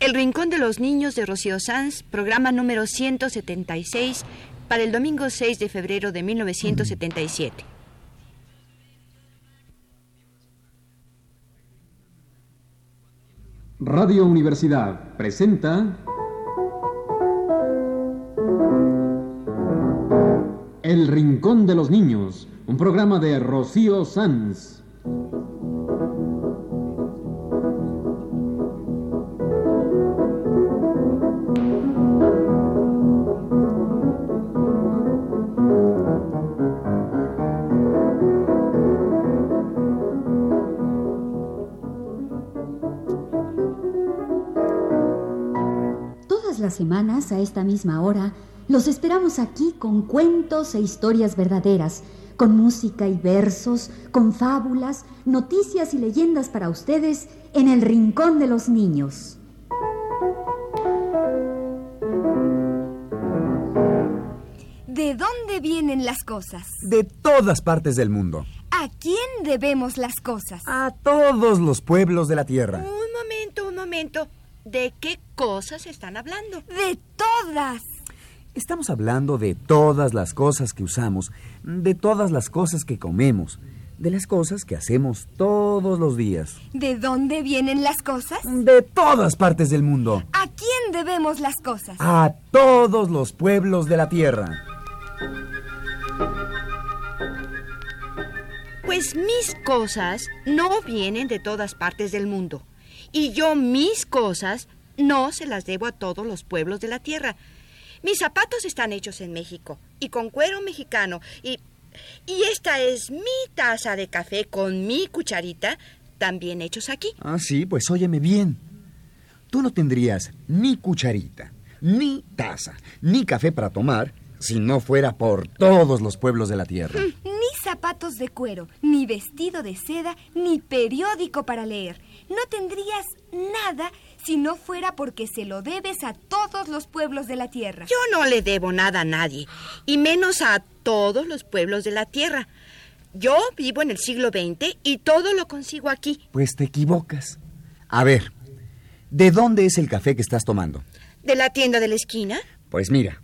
El Rincón de los Niños de Rocío Sanz, programa número 176, para el domingo 6 de febrero de 1977. Radio Universidad presenta El Rincón de los Niños, un programa de Rocío Sanz. Todas las semanas, a esta misma hora, los esperamos aquí con cuentos e historias verdaderas, con música y versos, con fábulas, noticias y leyendas para ustedes en el Rincón de los Niños. ¿De dónde vienen las cosas? De todas partes del mundo. ¿A quién debemos las cosas? A todos los pueblos de la tierra. Un momento, un momento. ¿De qué cosas están hablando? De todas. Estamos hablando de todas las cosas que usamos, de todas las cosas que comemos, de las cosas que hacemos todos los días. ¿De dónde vienen las cosas? De todas partes del mundo. ¿A quién debemos las cosas? A todos los pueblos de la tierra. Pues mis cosas no vienen de todas partes del mundo. Y yo mis cosas no se las debo a todos los pueblos de la tierra. Mis zapatos están hechos en México y con cuero mexicano. Y, y esta es mi taza de café con mi cucharita, también hechos aquí. Ah, sí, pues óyeme bien. Tú no tendrías ni cucharita, ni taza, ni café para tomar si no fuera por todos los pueblos de la tierra. Ni zapatos de cuero, ni vestido de seda, ni periódico para leer. No tendrías nada si no fuera porque se lo debes a todos los pueblos de la tierra. Yo no le debo nada a nadie, y menos a todos los pueblos de la tierra. Yo vivo en el siglo XX y todo lo consigo aquí. Pues te equivocas. A ver, ¿de dónde es el café que estás tomando? ¿De la tienda de la esquina? Pues mira,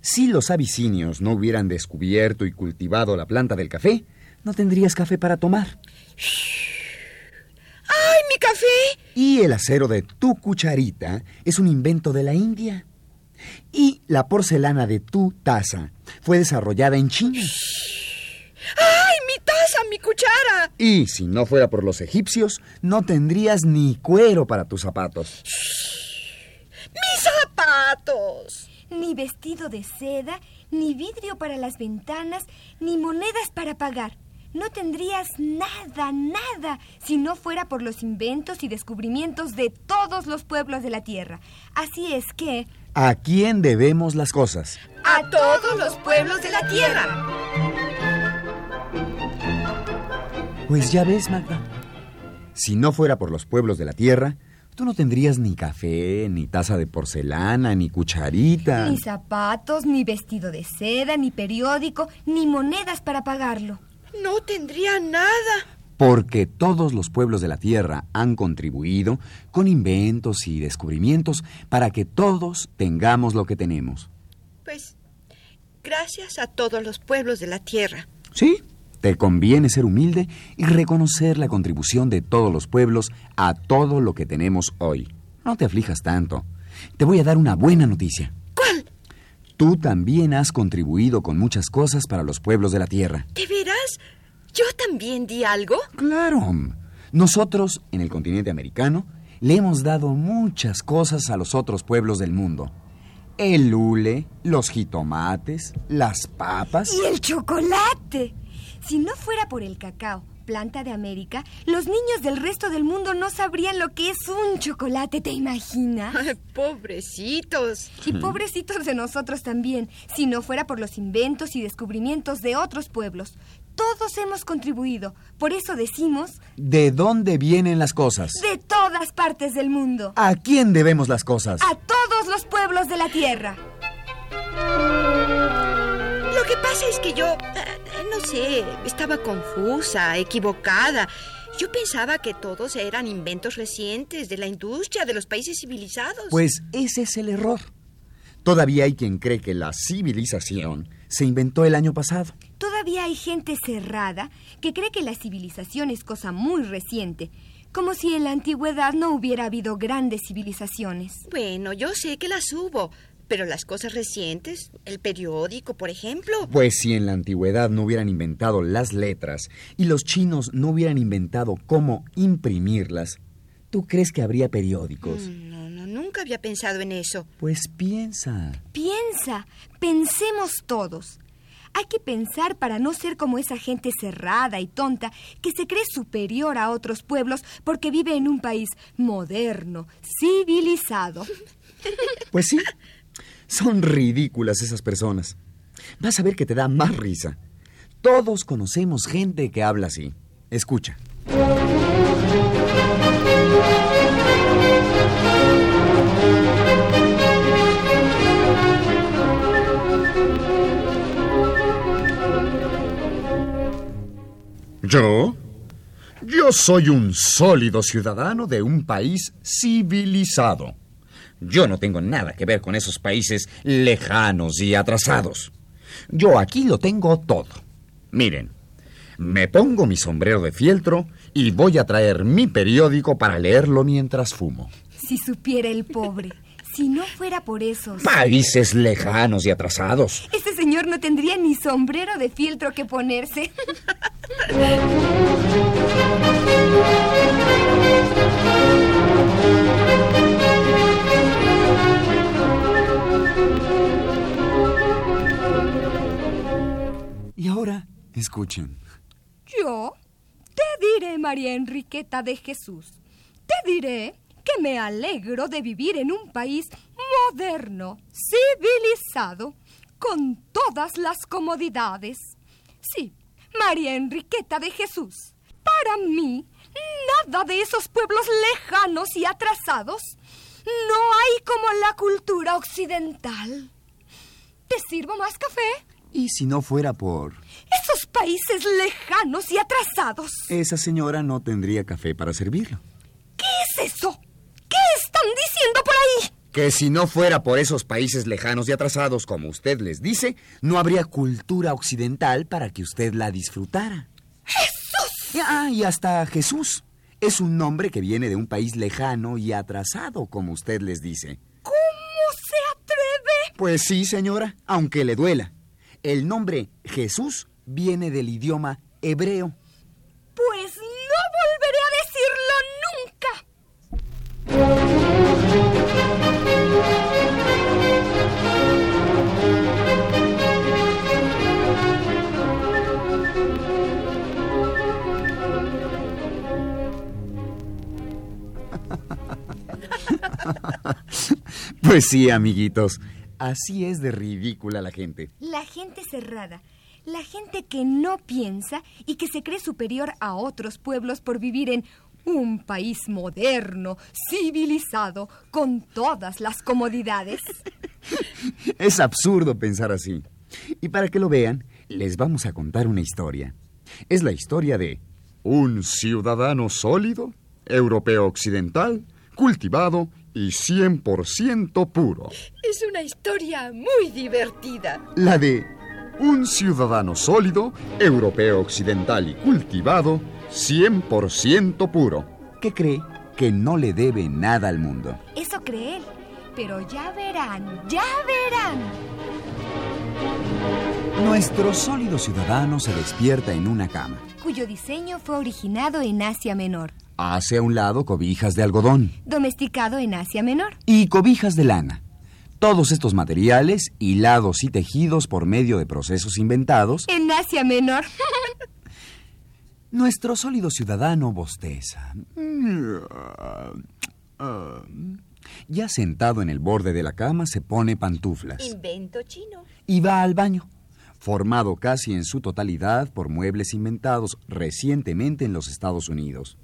si los abisinios no hubieran descubierto y cultivado la planta del café, no tendrías café para tomar. ¡Ay, mi café! Y el acero de tu cucharita es un invento de la India. Y la porcelana de tu taza fue desarrollada en China. ¡Ay, mi taza, mi cuchara! Y si no fuera por los egipcios, no tendrías ni cuero para tus zapatos. ¡Mis zapatos! Ni vestido de seda, ni vidrio para las ventanas, ni monedas para pagar. No tendrías nada, nada, si no fuera por los inventos y descubrimientos de todos los pueblos de la Tierra. Así es que... ¿A quién debemos las cosas? A todos los pueblos de la tierra. Pues ya ves, Magda. Si no fuera por los pueblos de la tierra, tú no tendrías ni café, ni taza de porcelana, ni cucharita. Ni zapatos, ni vestido de seda, ni periódico, ni monedas para pagarlo. No tendría nada. Porque todos los pueblos de la Tierra han contribuido con inventos y descubrimientos para que todos tengamos lo que tenemos. Pues gracias a todos los pueblos de la tierra. Sí, te conviene ser humilde y reconocer la contribución de todos los pueblos a todo lo que tenemos hoy. No te aflijas tanto. Te voy a dar una buena noticia. Tú también has contribuido con muchas cosas para los pueblos de la Tierra. ¿De veras? ¿Yo también di algo? Claro. Nosotros, en el continente americano, le hemos dado muchas cosas a los otros pueblos del mundo. El hule, los jitomates, las papas. Y el chocolate. Si no fuera por el cacao, planta de América, los niños del resto del mundo no sabrían lo que es un chocolate, ¿te imaginas? Ay, pobrecitos. Y pobrecitos de nosotros también, si no fuera por los inventos y descubrimientos de otros pueblos. Todos hemos contribuido, por eso decimos, ¿De dónde vienen las cosas? de todas partes del mundo, ¿A quién debemos las cosas? a todos los pueblos de la tierra. Lo que pasa es que yo, eh, no sé, estaba confusa, equivocada. Yo pensaba que todos eran inventos recientes de la industria de los países civilizados. Pues ese es el error. Todavía hay quien cree que la civilización se inventó el año pasado. Todavía hay gente cerrada que cree que la civilización es cosa muy reciente, como si en la antigüedad no hubiera habido grandes civilizaciones. Bueno, yo sé que las hubo, pero las cosas recientes, el periódico, por ejemplo. Pues si en la antigüedad no hubieran inventado las letras y los chinos no hubieran inventado cómo imprimirlas, ¿tú crees que habría periódicos? Mm, No, no, nunca había pensado en eso. Pues piensa. Piensa, pensemos todos. Hay que pensar para no ser como esa gente cerrada y tonta que se cree superior a otros pueblos porque vive en un país moderno, civilizado. Pues sí. Son ridículas esas personas. Vas a ver que te da más risa. Todos conocemos gente que habla así. Escucha. ¿Yo? Yo soy un sólido ciudadano de un país civilizado. Yo no tengo nada que ver con esos países lejanos y atrasados. Yo aquí lo tengo todo. Miren, me pongo mi sombrero de fieltro y voy a traer mi periódico para leerlo mientras fumo. Si supiera el pobre, si no fuera por esos... Países lejanos y atrasados. Este señor no tendría ni sombrero de fieltro que ponerse. Y ahora, escuchen. Yo te diré, María Enriqueta de Jesús, te diré que me alegro de vivir en un país moderno, civilizado, con todas las comodidades. Sí, María Enriqueta de Jesús, para mí, nada de esos pueblos lejanos y atrasados. No hay como la cultura occidental. ¿Te sirvo más café? Y si no fuera por... Esos países lejanos y atrasados. Esa señora no tendría café para servirlo. ¿Qué es eso? ¿Qué están diciendo por ahí? Que si no fuera por esos países lejanos y atrasados, como usted les dice, no habría cultura occidental para que usted la disfrutara. ¡Jesús! Ah, y hasta Jesús. Es un nombre que viene de un país lejano y atrasado, como usted les dice. ¿Cómo se atreve? Pues sí, señora, aunque le duela. El nombre Jesús viene del idioma hebreo. Pues no volveré a decirlo nunca. Pues sí, amiguitos. Así es de ridícula la gente. La gente cerrada, la gente que no piensa y que se cree superior a otros pueblos por vivir en un país moderno, civilizado, con todas las comodidades. Es absurdo pensar así. Y para que lo vean, les vamos a contar una historia. Es la historia de Un ciudadano sólido, europeo occidental, cultivado y 100% puro. Es una historia muy divertida. la de Un ciudadano sólido, europeo occidental y cultivado, 100% puro. que cree que no le debe nada al mundo. Eso cree él. Pero ya verán, ya verán. Nuestro sólido ciudadano se despierta en una cama. Cuyo diseño fue originado en Asia Menor, Hace a un lado cobijas de algodón domesticado en Asia Menor. y cobijas de lana. Todos estos materiales, hilados y tejidos por medio de procesos inventados, En Asia Menor. nuestro sólido ciudadano bosteza. Ya sentado en el borde de la cama se pone pantuflas Invento chino. y va al baño, formado casi en su totalidad por muebles inventados recientemente en los Estados Unidos.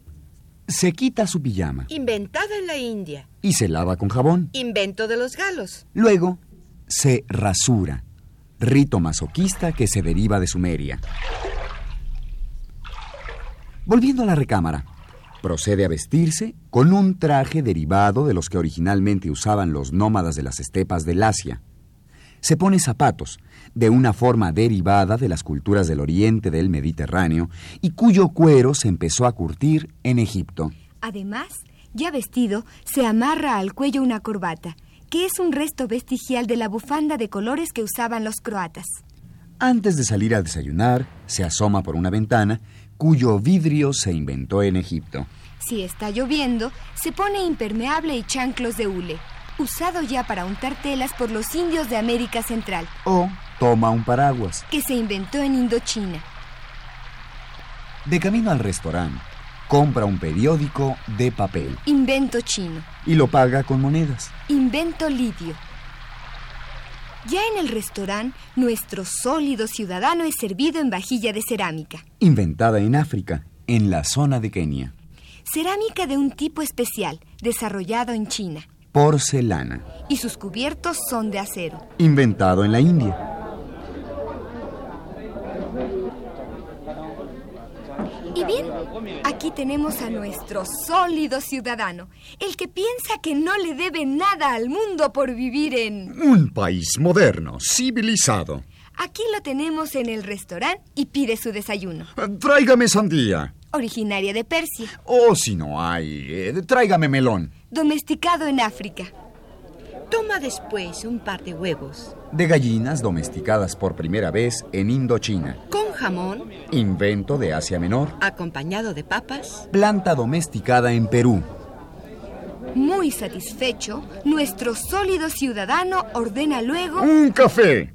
Se quita su pijama Inventada en la India. y se lava con jabón. Invento de los galos. Luego se rasura, rito masoquista que se deriva de Sumeria. Volviendo a la recámara, Procede a vestirse con un traje derivado de los que originalmente usaban los nómadas de las estepas del Asia. Se pone zapatos, de una forma derivada de las culturas del oriente del Mediterráneo y cuyo cuero se empezó a curtir en Egipto. Además, ya vestido, se amarra al cuello una corbata, que es un resto vestigial de la bufanda de colores que usaban los croatas. Antes de salir a desayunar, se asoma por una ventana cuyo vidrio se inventó en Egipto. Si está lloviendo, se pone impermeable y chanclos de hule, usado ya para untar telas por los indios de América Central, O toma un paraguas. que se inventó en Indochina. De camino al restaurante, compra un periódico de papel Invento chino. y lo paga con monedas. Invento lidio. Ya en el restaurante, nuestro sólido ciudadano es servido en vajilla de cerámica. Inventada en África, en la zona de Kenia. Cerámica de un tipo especial, desarrollado en China. Porcelana. Y sus cubiertos son de acero. Inventado en la India. Y bien, aquí tenemos a nuestro sólido ciudadano, el que piensa que no le debe nada al mundo por vivir en... Un país moderno, civilizado. Aquí lo tenemos en el restaurante y pide su desayuno, Tráigame sandía. Originaria de Persia, O si no hay, eh, tráigame melón. domesticado en África. Toma después un par de huevos. De gallinas domesticadas por primera vez en Indochina. Con jamón, Invento de Asia Menor. acompañado de papas. Planta domesticada en Perú. Muy satisfecho, nuestro sólido ciudadano ordena luego Un café.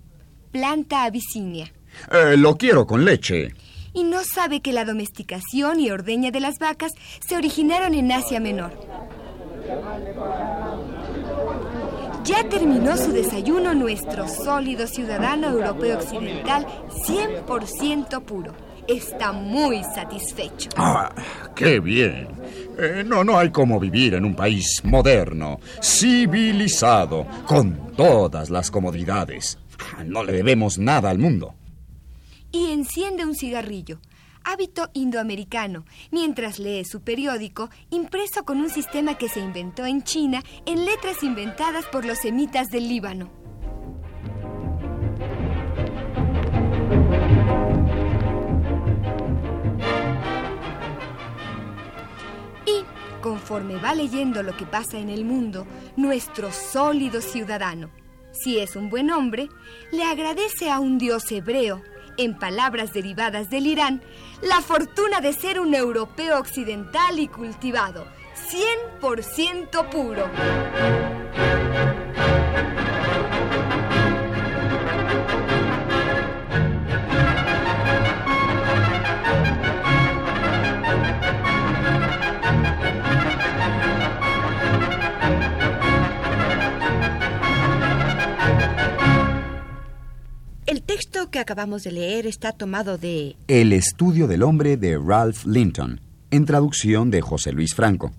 planta abisinia. Eh, lo quiero con leche. Y no sabe que la domesticación y ordeña de las vacas se originaron en Asia Menor. Ya terminó su desayuno nuestro sólido ciudadano europeo occidental 100% puro. Está muy satisfecho. Ah, qué bien. Eh, no, no hay como vivir en un país moderno, civilizado, con todas las comodidades. Ah, No le debemos nada al mundo. Y enciende un cigarrillo, hábito indoamericano, mientras lee su periódico impreso con un sistema que se inventó en China en letras inventadas por los semitas del Líbano. Y, conforme va leyendo lo que pasa en el mundo, nuestro sólido ciudadano, si es un buen hombre, le agradece a un dios hebreo, en palabras derivadas del Irán, la fortuna de ser un europeo occidental y cultivado, 100% puro. Acabamos de leer está tomado de El estudio del hombre de Ralph Linton, en traducción de José Luis Franco.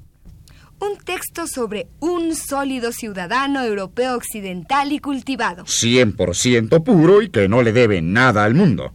Un texto sobre un sólido ciudadano europeo occidental y cultivado. 100% puro y que no le debe nada al mundo.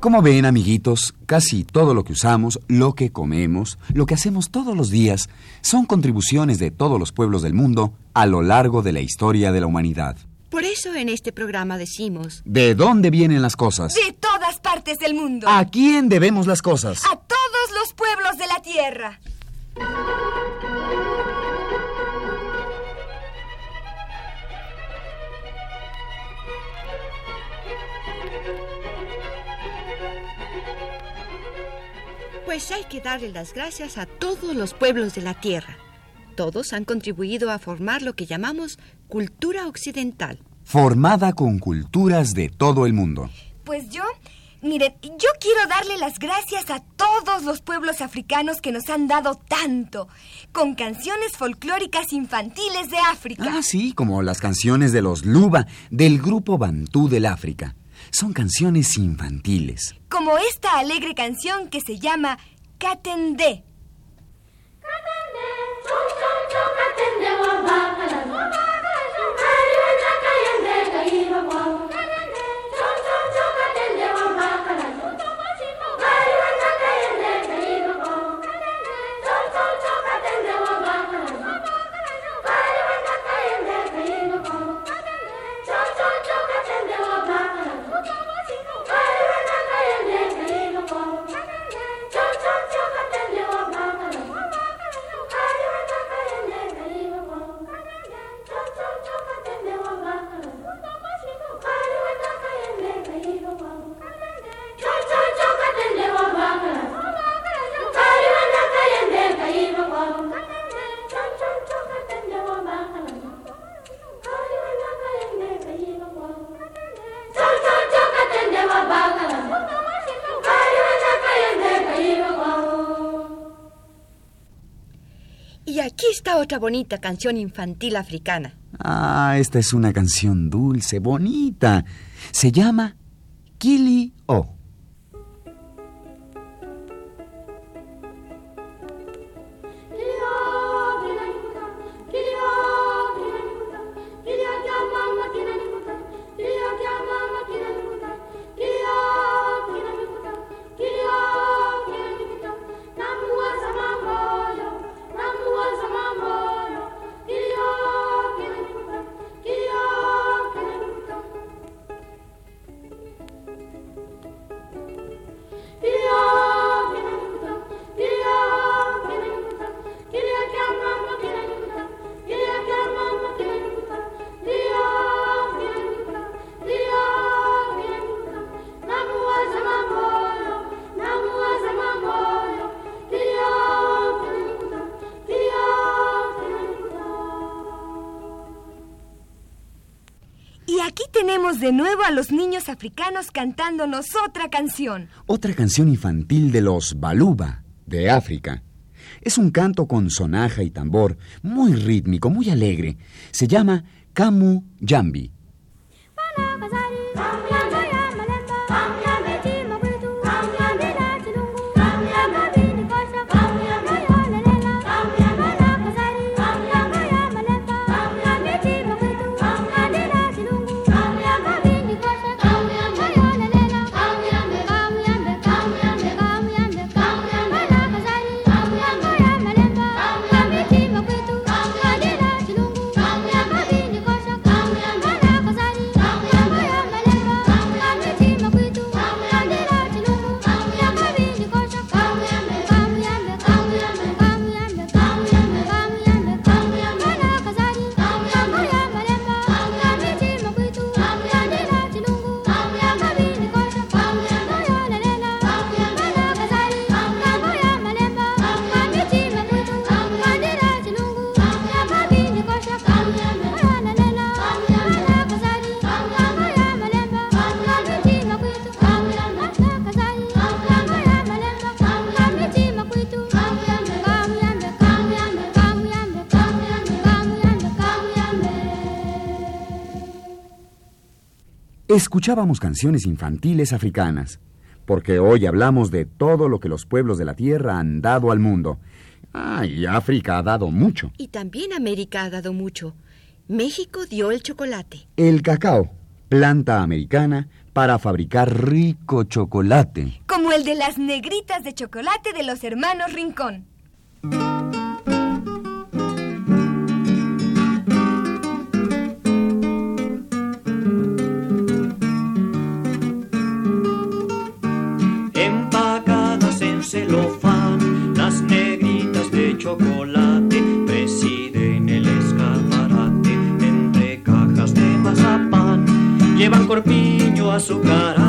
Como ven, amiguitos, casi todo lo que usamos, lo que comemos, lo que hacemos todos los días, son contribuciones de todos los pueblos del mundo a lo largo de la historia de la humanidad. Por eso en este programa decimos, ¿De dónde vienen las cosas? De todas partes del mundo. ¿A quién debemos las cosas? A todos los pueblos de la tierra. Pues hay que darle las gracias a todos los pueblos de la tierra. Todos han contribuido a formar lo que llamamos cultura occidental. Formada con culturas de todo el mundo. Pues yo, miren, yo quiero darle las gracias a todos los pueblos africanos que nos han dado tanto, con canciones folclóricas infantiles de África. Ah, sí, como las canciones de los Luba, del grupo Bantú del África. Son canciones infantiles. Como esta alegre canción que se llama Katende. Katende, Y otra bonita canción infantil africana. Ah, esta es una canción dulce, bonita. Se llama Kili O. de nuevo a los niños africanos cantándonos otra canción. Otra canción infantil de los Baluba, de África. Es un canto con sonaja y tambor, muy rítmico, muy alegre. Se llama Kamu Jambi. Escuchábamos canciones infantiles africanas, porque hoy hablamos de todo lo que los pueblos de la Tierra han dado al mundo. Ah, y África ha dado mucho. Y también América ha dado mucho. México dio el chocolate. El cacao, planta americana para fabricar rico chocolate. Como el de las negritas de chocolate de los hermanos Rincón. Corpiño azucarado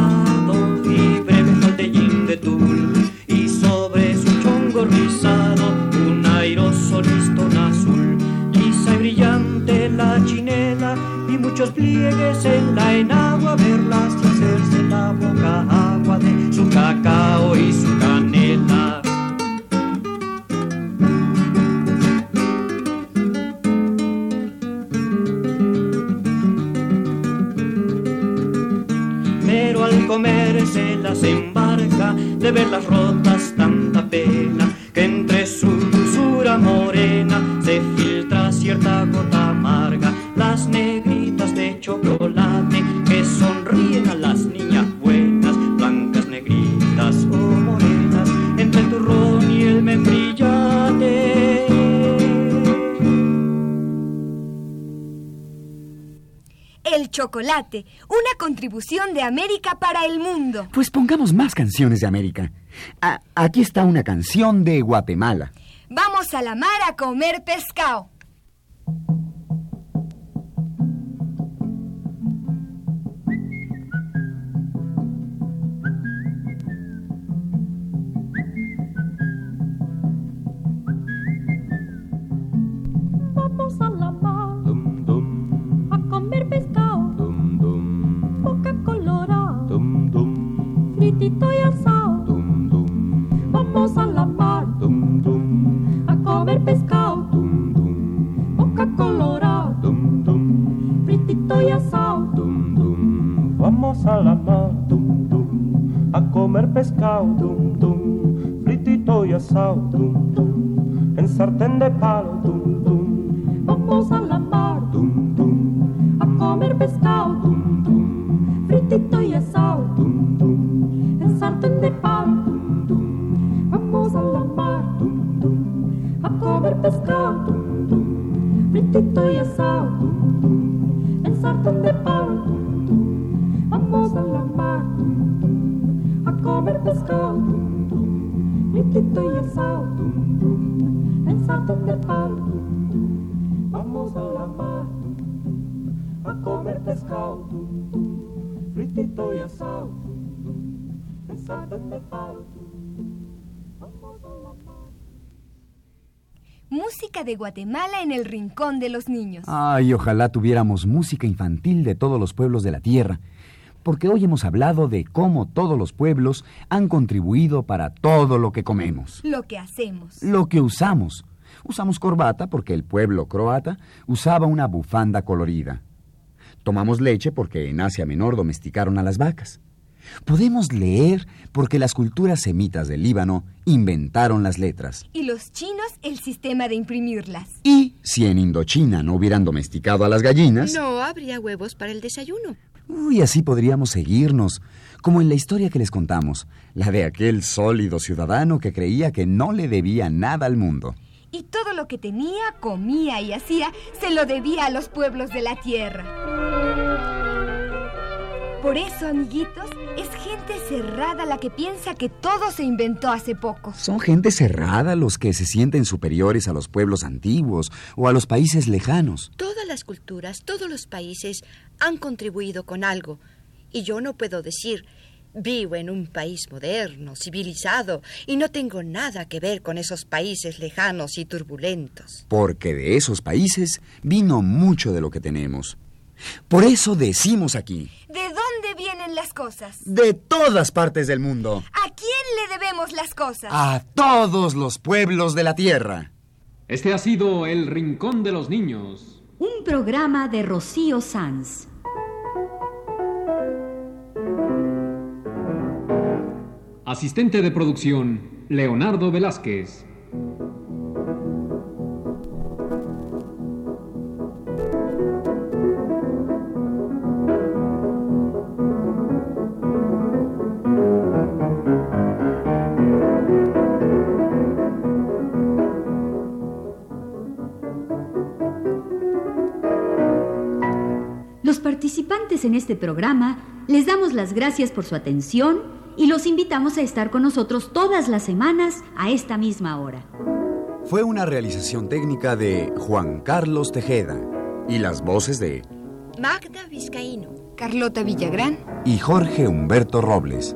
chocolate, una contribución de América para el mundo. Pues pongamos más canciones de América. A- aquí está una canción de Guatemala. Vamos a la mar a comer pescado. Pescado, fritito y asado, en sartén de palo. Vamos a la mar a comer pescado, fritito y asado, en sartén de palo. Vamos a la mar a comer pescado, fritito y asado, en sartén de palo. Vamos a comer pescado, fritito y asado, en sartén de palo. Vamos a la mar a comer pescado, fritito y asado, en sartén de palo. Vamos a la mar. Música de Guatemala en el rincón de los niños. Ay, ojalá tuviéramos música infantil de todos los pueblos de la tierra, porque hoy hemos hablado de cómo todos los pueblos han contribuido para todo lo que comemos, Lo que hacemos. lo que usamos. Usamos corbata porque el pueblo croata usaba una bufanda colorida. Tomamos leche porque en Asia Menor domesticaron a las vacas. Podemos leer porque las culturas semitas del Líbano inventaron las letras. Y los chinos el sistema de imprimirlas. Y si en Indochina no hubieran domesticado a las gallinas, No habría huevos para el desayuno. Uy, así podríamos seguirnos, como en la historia que les contamos, la de aquel sólido ciudadano que creía que no le debía nada al mundo. Y todo lo que tenía, comía y hacía, se lo debía a los pueblos de la tierra. Por eso, amiguitos, gente cerrada la que piensa que todo se inventó hace poco. Son gente cerrada los que se sienten superiores a los pueblos antiguos o a los países lejanos. Todas las culturas, todos los países han contribuido con algo. Y yo no puedo decir, vivo en un país moderno, civilizado, y no tengo nada que ver con esos países lejanos y turbulentos. Porque de esos países vino mucho de lo que tenemos. Por eso decimos aquí, ¿De dónde vienen las cosas? de todas partes del mundo, ¿A quién le debemos las cosas? a todos los pueblos de la tierra. Este ha sido El Rincón de los Niños. Un programa de Rocío Sanz. Asistente de producción, Leonardo Velázquez. En este programa les damos las gracias por su atención y los invitamos a estar con nosotros todas las semanas a esta misma hora. Fue una realización técnica de Juan Carlos Tejeda y las voces de Magda Vizcaíno. Carlota Villagrán. y Jorge Humberto Robles.